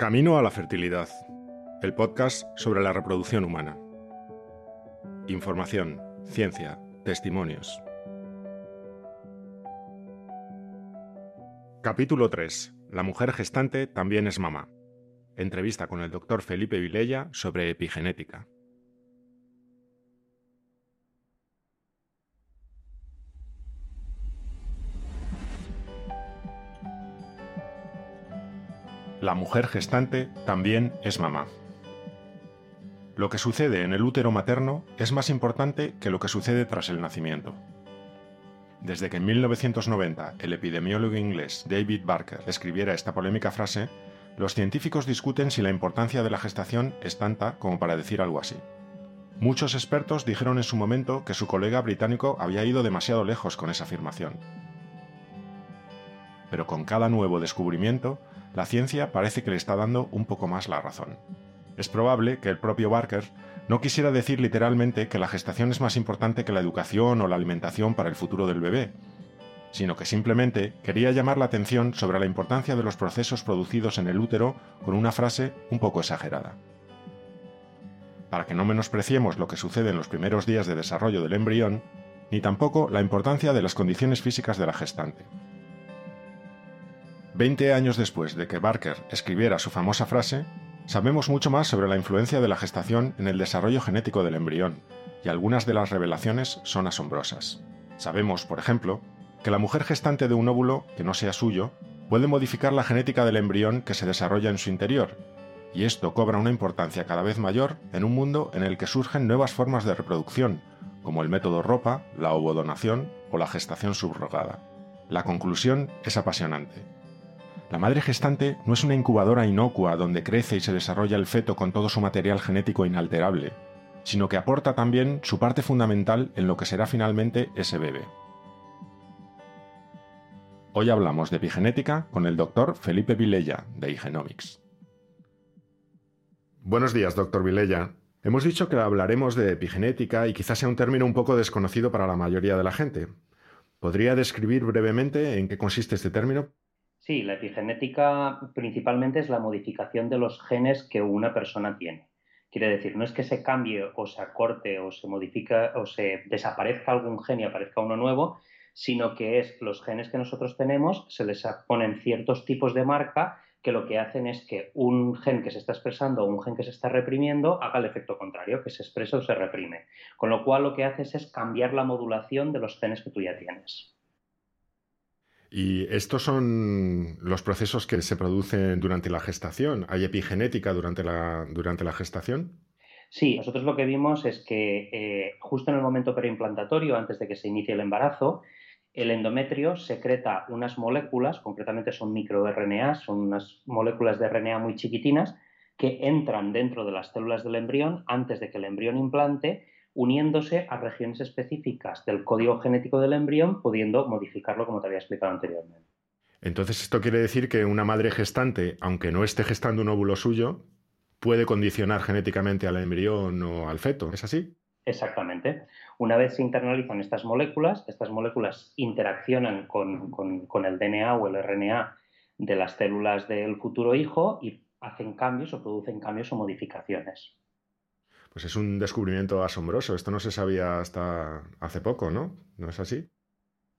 Camino a la fertilidad, el podcast sobre la reproducción humana. Información, ciencia, testimonios. Capítulo 3. La mujer gestante también es mamá. Entrevista con el doctor Felipe Vilella sobre epigenética. La mujer gestante también es mamá. Lo que sucede en el útero materno es más importante que lo que sucede tras el nacimiento. Desde que en 1990 el epidemiólogo inglés David Barker escribiera esta polémica frase, los científicos discuten si la importancia de la gestación es tanta como para decir algo así. Muchos expertos dijeron en su momento que su colega británico había ido demasiado lejos con esa afirmación. Pero con cada nuevo descubrimiento, la ciencia parece que le está dando un poco más la razón. Es probable que el propio Barker no quisiera decir literalmente que la gestación es más importante que la educación o la alimentación para el futuro del bebé, sino que simplemente quería llamar la atención sobre la importancia de los procesos producidos en el útero con una frase un poco exagerada. Para que no menospreciemos lo que sucede en los primeros días de desarrollo del embrión, ni tampoco la importancia de las condiciones físicas de la gestante. Veinte años después de que Barker escribiera su famosa frase, sabemos mucho más sobre la influencia de la gestación en el desarrollo genético del embrión, y algunas de las revelaciones son asombrosas. Sabemos, por ejemplo, que la mujer gestante de un óvulo que no sea suyo puede modificar la genética del embrión que se desarrolla en su interior, y esto cobra una importancia cada vez mayor en un mundo en el que surgen nuevas formas de reproducción, como el método ropa, la ovodonación o la gestación subrogada. La conclusión es apasionante. La madre gestante no es una incubadora inocua donde crece y se desarrolla el feto con todo su material genético inalterable, sino que aporta también su parte fundamental en lo que será finalmente ese bebé. Hoy hablamos de epigenética con el doctor Felipe Vilella, de Igenomics. Buenos días, doctor Vilella. Hemos dicho que hablaremos de epigenética y quizás sea un término un poco desconocido para la mayoría de la gente. ¿Podría describir brevemente en qué consiste este término? Sí, la epigenética principalmente es la modificación de los genes que una persona tiene. Quiere decir, no es que se cambie o se acorte o se modifica o se desaparezca algún gen y aparezca uno nuevo, sino que es los genes que nosotros tenemos, se les ponen ciertos tipos de marca que lo que hacen es que un gen que se está expresando o un gen que se está reprimiendo haga el efecto contrario, que se expresa o se reprime. Con lo cual lo que haces es cambiar la modulación de los genes que tú ya tienes. Y estos son los procesos que se producen durante la gestación. ¿Hay epigenética durante la, durante la gestación? Sí, nosotros lo que vimos es que eh, justo en el momento preimplantatorio, antes de que se inicie el embarazo, el endometrio secreta unas moléculas, concretamente son microRNA, son unas moléculas de RNA muy chiquitinas, que entran dentro de las células del embrión antes de que el embrión implante uniéndose a regiones específicas del código genético del embrión, pudiendo modificarlo como te había explicado anteriormente. Entonces, esto quiere decir que una madre gestante, aunque no esté gestando un óvulo suyo, puede condicionar genéticamente al embrión o al feto, ¿es así? Exactamente. Una vez se internalizan estas moléculas, estas moléculas interaccionan con, con el DNA o el RNA de las células del futuro hijo y hacen cambios o producen cambios o modificaciones pues es un descubrimiento asombroso. Esto no se sabía hasta hace poco, ¿no? ¿No es así?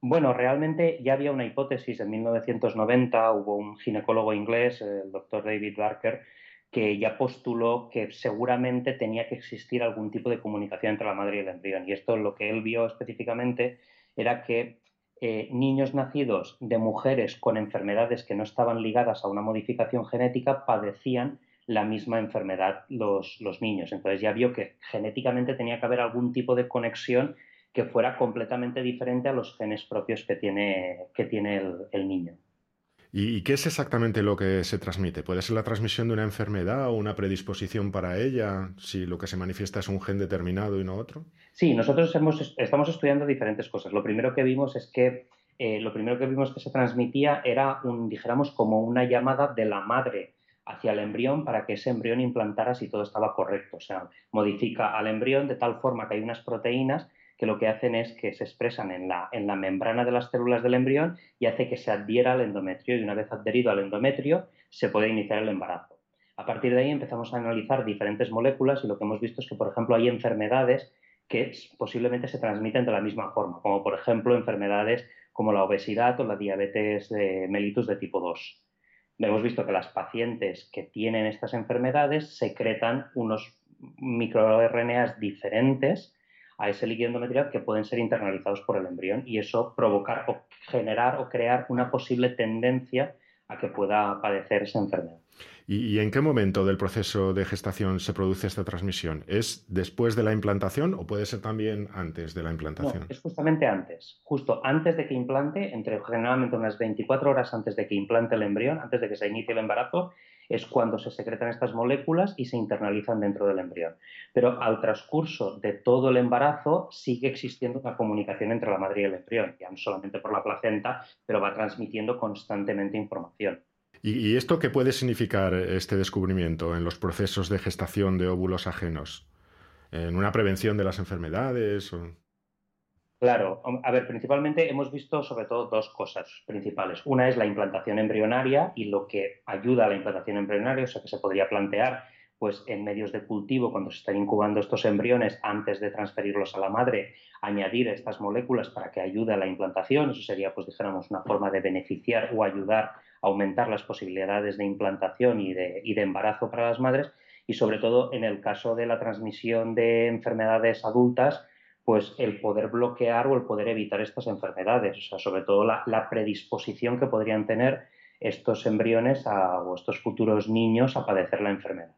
Bueno, realmente ya había una hipótesis. En 1990 hubo un ginecólogo inglés, el doctor David Barker, que ya postuló que seguramente tenía que existir algún tipo de comunicación entre la madre y el embrión. Y esto lo que él vio específicamente era que eh, niños nacidos de mujeres con enfermedades que no estaban ligadas a una modificación genética padecían la misma enfermedad los, niños. Entonces ya vio que genéticamente tenía que haber algún tipo de conexión que fuera completamente diferente a los genes propios que tiene, que tiene el, niño. ¿Y qué es exactamente lo que se transmite? ¿Puede ser la transmisión de una enfermedad o una predisposición para ella si lo que se manifiesta es un gen determinado y no otro? Sí, nosotros hemos, estamos estudiando diferentes cosas. Lo primero que vimos es que eh, lo primero que vimos que se transmitía era un, dijéramos, como una llamada de la madre hacia el embrión para que ese embrión implantara si todo estaba correcto. O sea, modifica al embrión de tal forma que hay unas proteínas que lo que hacen es que se expresan en la, en la membrana de las células del embrión y hace que se adhiera al endometrio y una vez adherido al endometrio se puede iniciar el embarazo. A partir de ahí empezamos a analizar diferentes moléculas y lo que hemos visto es que, por ejemplo, hay enfermedades que posiblemente se transmiten de la misma forma, como por ejemplo enfermedades como la obesidad o la diabetes de mellitus de tipo 2. Hemos visto que las pacientes que tienen estas enfermedades secretan unos microRNAs diferentes a ese líquido endometrial que pueden ser internalizados por el embrión y eso provocar o generar o crear una posible tendencia a que pueda padecer esa enfermedad. ¿Y, en qué momento del proceso de gestación se produce esta transmisión? ¿Es después de la implantación o puede ser también antes de la implantación? es justamente antes, justo antes de que implante, entre generalmente unas 24 horas antes de que implante el embrión, antes de que se inicie el embarazo, es cuando se secretan estas moléculas y se internalizan dentro del embrión. Pero al transcurso de todo el embarazo sigue existiendo una comunicación entre la madre y el embrión, ya no solamente por la placenta, pero va transmitiendo constantemente información. ¿Y, esto qué puede significar este descubrimiento en los procesos de gestación de óvulos ajenos? ¿En una prevención de las enfermedades? Claro, a ver, principalmente hemos visto sobre todo dos cosas principales. Una es la implantación embrionaria y lo que ayuda a la implantación embrionaria, o sea, que se podría plantear pues en medios de cultivo, cuando se están incubando estos embriones, antes de transferirlos a la madre, añadir estas moléculas para que ayude a la implantación. Eso sería, pues dijéramos, una forma de beneficiar o ayudar a aumentar las posibilidades de implantación y de, y de embarazo para las madres. Y sobre todo en el caso de la transmisión de enfermedades adultas, pues el poder bloquear o el poder evitar estas enfermedades, o sea, sobre todo la, predisposición que podrían tener estos embriones o estos futuros niños a padecer la enfermedad.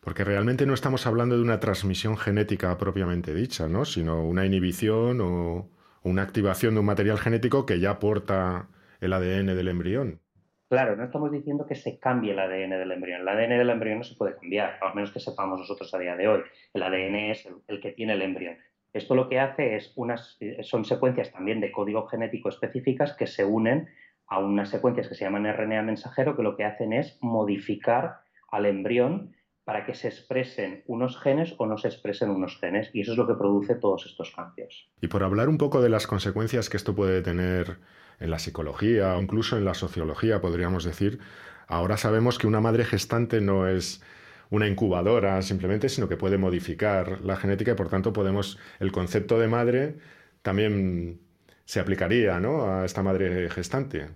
Porque realmente no estamos hablando de una transmisión genética propiamente dicha, ¿no? sino una inhibición o una activación de un material genético que ya aporta el ADN del embrión. Claro, no estamos diciendo que se cambie el ADN del embrión. El ADN del embrión no se puede cambiar, al menos que sepamos nosotros a día de hoy. El ADN es el que tiene el embrión. Esto lo que hace es unas, eh, son secuencias también de código genético específicas que se unen a unas secuencias que se llaman RNA mensajero, que lo que hacen es modificar al embrión para que se expresen unos genes o no se expresen unos genes. Y eso es lo que produce todos estos cambios. Y por hablar un poco de las consecuencias que esto puede tener en la psicología o incluso en la sociología, podríamos decir, ahora sabemos que una madre gestante no es una incubadora simplemente, sino que puede modificar la genética y por tanto podemos, el concepto de madre también se aplicaría ¿no? a esta madre gestante.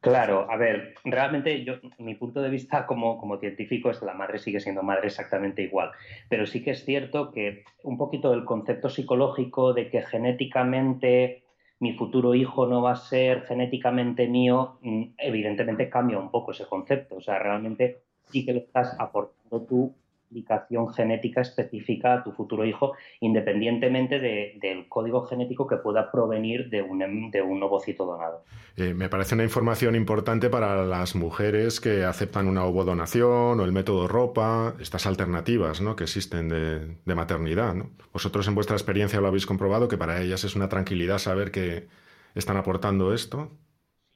Claro, a ver, realmente yo, mi punto de vista como, como científico es que la madre sigue siendo madre exactamente igual, pero sí que es cierto que un poquito el concepto psicológico de que genéticamente mi futuro hijo no va a ser genéticamente mío, mm, evidentemente cambia un poco ese concepto. O sea, realmente sí que le estás aportando tu aplicación genética específica a tu futuro hijo, independientemente del código genético que pueda provenir de un, de un ovocito donado. Eh, me parece una información importante para las mujeres que aceptan una ovodonación o el método ropa, estas alternativas ¿no? que existen de, de maternidad. ¿no? Vosotros en vuestra experiencia lo habéis comprobado, que para ellas es una tranquilidad saber que están aportando esto.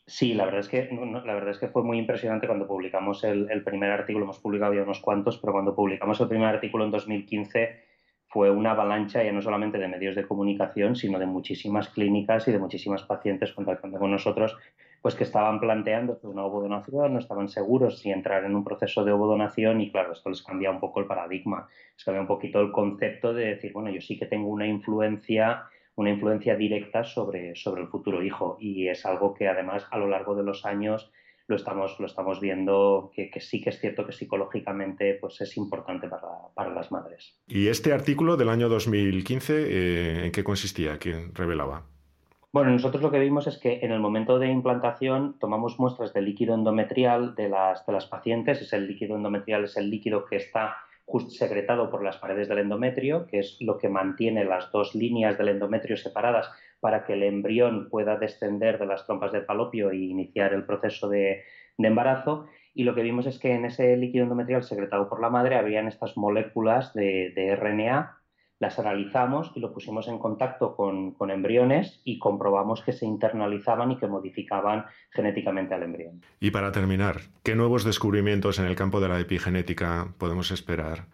Sí, la verdad es que la verdad es que fue muy impresionante cuando publicamos el, primer artículo. Hemos publicado ya unos cuantos, pero cuando publicamos el primer artículo en 2015 fue una avalancha ya no solamente de medios de comunicación, sino de muchísimas clínicas y de muchísimas pacientes contactando con nosotros, pues que estaban planteando una ovodonación, no estaban seguros si entrar en un proceso de ovodonación y claro, esto les cambia un poco el paradigma, les cambia un poquito el concepto de decir, bueno, yo sí que tengo una influencia una influencia directa sobre, sobre el futuro hijo. Y es algo que además a lo largo de los años lo estamos, lo estamos viendo que, sí que es cierto que psicológicamente pues es importante para, las madres. ¿Y este artículo del año 2015 eh, en qué consistía? ¿Qué revelaba? Bueno, nosotros lo que vimos es que en el momento de implantación tomamos muestras de líquido endometrial de las, de las pacientes. Es el líquido endometrial es el líquido que está secretado por las paredes del endometrio, que es lo que mantiene las dos líneas del endometrio separadas para que el embrión pueda descender de las trompas del falopio e iniciar el proceso de, embarazo. Y lo que vimos es que en ese líquido endometrial secretado por la madre habían estas moléculas de, de RNA las analizamos y lo pusimos en contacto con, embriones y comprobamos que se internalizaban y que modificaban genéticamente al embrión. Y para terminar, ¿qué nuevos descubrimientos en el campo de la epigenética podemos esperar?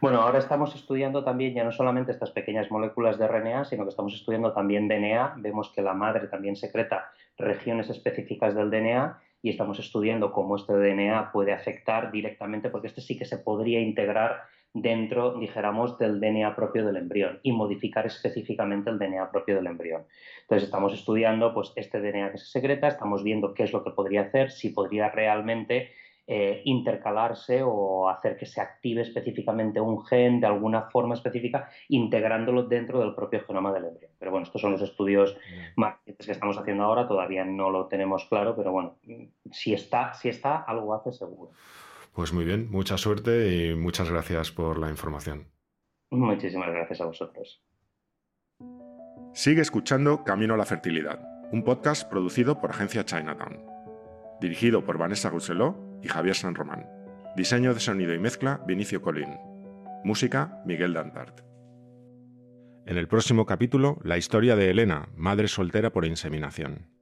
Bueno, ahora estamos estudiando también ya no solamente estas pequeñas moléculas de RNA, sino que estamos estudiando también DNA. Vemos que la madre también secreta regiones específicas del DNA y estamos estudiando cómo este DNA puede afectar directamente, porque este sí que se podría integrar dentro, dijéramos, del DNA propio del embrión y modificar específicamente el DNA propio del embrión. Entonces estamos estudiando pues, este DNA que se secreta, estamos viendo qué es lo que podría hacer, si podría realmente eh, intercalarse o hacer que se active específicamente un gen de alguna forma específica, integrándolo dentro del propio genoma del embrión. Pero bueno, estos son los estudios más que estamos haciendo ahora, todavía no lo tenemos claro, pero bueno, si está, si está algo hace seguro. Pues muy bien, mucha suerte y muchas gracias por la información. Muchísimas gracias a vosotros. Sigue escuchando Camino a la Fertilidad, un podcast producido por Agencia Chinatown. Dirigido por Vanessa Rousselot y Javier San Román. Diseño de sonido y mezcla, Vinicio Colín. Música, Miguel Dantart. En el próximo capítulo, la historia de Elena, madre soltera por inseminación.